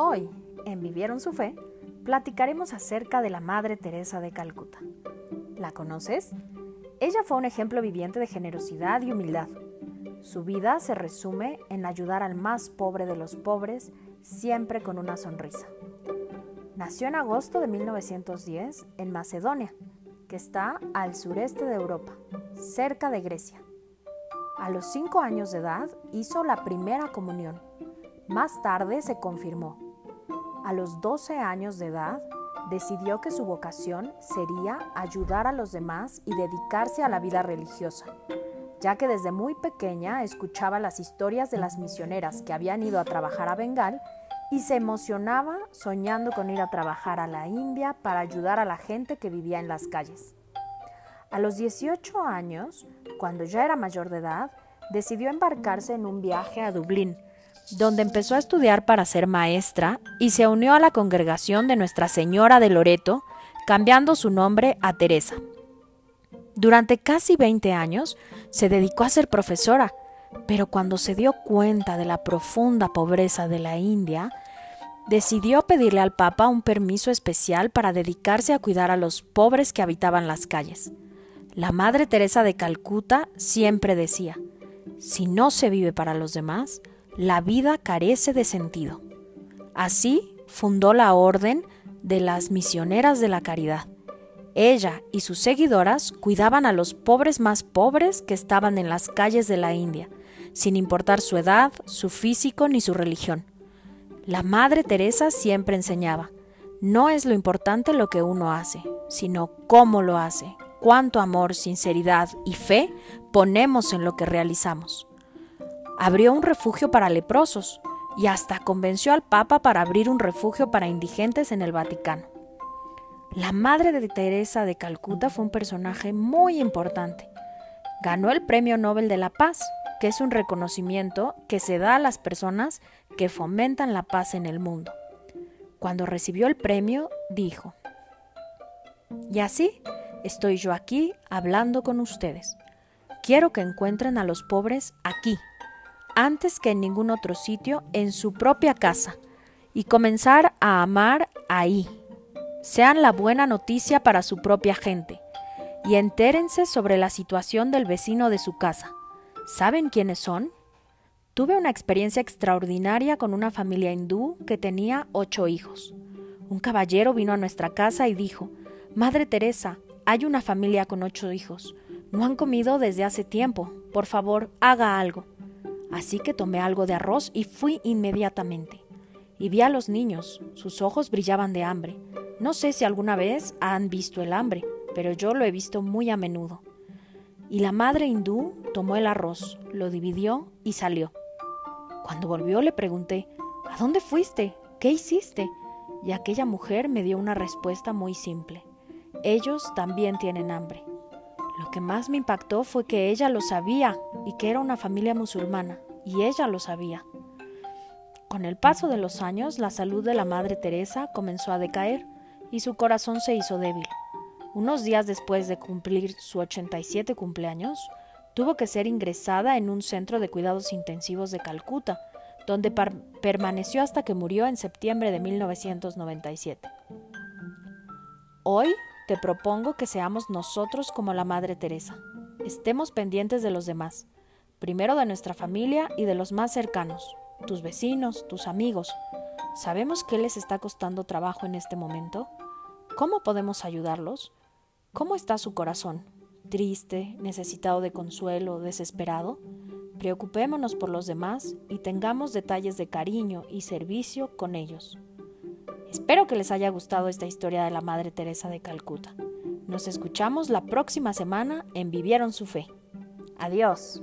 Hoy, en Vivieron su Fe, platicaremos acerca de la Madre Teresa de Calcuta. ¿La conoces? Ella fue un ejemplo viviente de generosidad y humildad. Su vida se resume en ayudar al más pobre de los pobres, siempre con una sonrisa. Nació en agosto de 1910 en Macedonia, que está al sureste de Europa, cerca de Grecia. A los cinco años de edad hizo la primera comunión. Más tarde se confirmó. A los 12 años de edad decidió que su vocación sería ayudar a los demás y dedicarse a la vida religiosa, ya que desde muy pequeña escuchaba las historias de las misioneras que habían ido a trabajar a Bengal y se emocionaba soñando con ir a trabajar a la India para ayudar a la gente que vivía en las calles. A los 18 años, cuando ya era mayor de edad, decidió embarcarse en un viaje a Dublín, donde empezó a estudiar para ser maestra y se unió a la congregación de Nuestra Señora de Loreto, cambiando su nombre a Teresa. Durante casi 20 años se dedicó a ser profesora, pero cuando se dio cuenta de la profunda pobreza de la India, decidió pedirle al Papa un permiso especial para dedicarse a cuidar a los pobres que habitaban las calles. La Madre Teresa de Calcuta siempre decía, si no se vive para los demás, la vida carece de sentido. Así fundó la Orden de las Misioneras de la Caridad. Ella y sus seguidoras cuidaban a los pobres más pobres que estaban en las calles de la India, sin importar su edad, su físico ni su religión. La Madre Teresa siempre enseñaba, no es lo importante lo que uno hace, sino cómo lo hace, cuánto amor, sinceridad y fe ponemos en lo que realizamos. Abrió un refugio para leprosos y hasta convenció al Papa para abrir un refugio para indigentes en el Vaticano. La madre de Teresa de Calcuta fue un personaje muy importante. Ganó el Premio Nobel de la Paz, que es un reconocimiento que se da a las personas que fomentan la paz en el mundo. Cuando recibió el premio, dijo, y así estoy yo aquí hablando con ustedes. Quiero que encuentren a los pobres aquí, antes que en ningún otro sitio, en su propia casa, y comenzar a amar ahí. Sean la buena noticia para su propia gente, y entérense sobre la situación del vecino de su casa. ¿Saben quiénes son? Tuve una experiencia extraordinaria con una familia hindú que tenía ocho hijos. Un caballero vino a nuestra casa y dijo, Madre Teresa, hay una familia con ocho hijos. No han comido desde hace tiempo. Por favor, haga algo. Así que tomé algo de arroz y fui inmediatamente. Y vi a los niños. Sus ojos brillaban de hambre. No sé si alguna vez han visto el hambre, pero yo lo he visto muy a menudo. Y la madre hindú tomó el arroz, lo dividió y salió. Cuando volvió le pregunté, ¿A dónde fuiste? ¿Qué hiciste? Y aquella mujer me dio una respuesta muy simple. Ellos también tienen hambre. Lo que más me impactó fue que ella lo sabía y que era una familia musulmana, y ella lo sabía. Con el paso de los años, la salud de la Madre Teresa comenzó a decaer y su corazón se hizo débil. Unos días después de cumplir su 87 cumpleaños, tuvo que ser ingresada en un centro de cuidados intensivos de Calcuta, donde permaneció hasta que murió en septiembre de 1997. Hoy te propongo que seamos nosotros como la Madre Teresa. Estemos pendientes de los demás, primero de nuestra familia y de los más cercanos, tus vecinos, tus amigos. ¿Sabemos qué les está costando trabajo en este momento? ¿Cómo podemos ayudarlos? ¿Cómo está su corazón? ¿Triste, necesitado de consuelo, desesperado? Preocupémonos por los demás y tengamos detalles de cariño y servicio con ellos. Espero que les haya gustado esta historia de la Madre Teresa de Calcuta. Nos escuchamos la próxima semana en Vivieron su Fe. Adiós.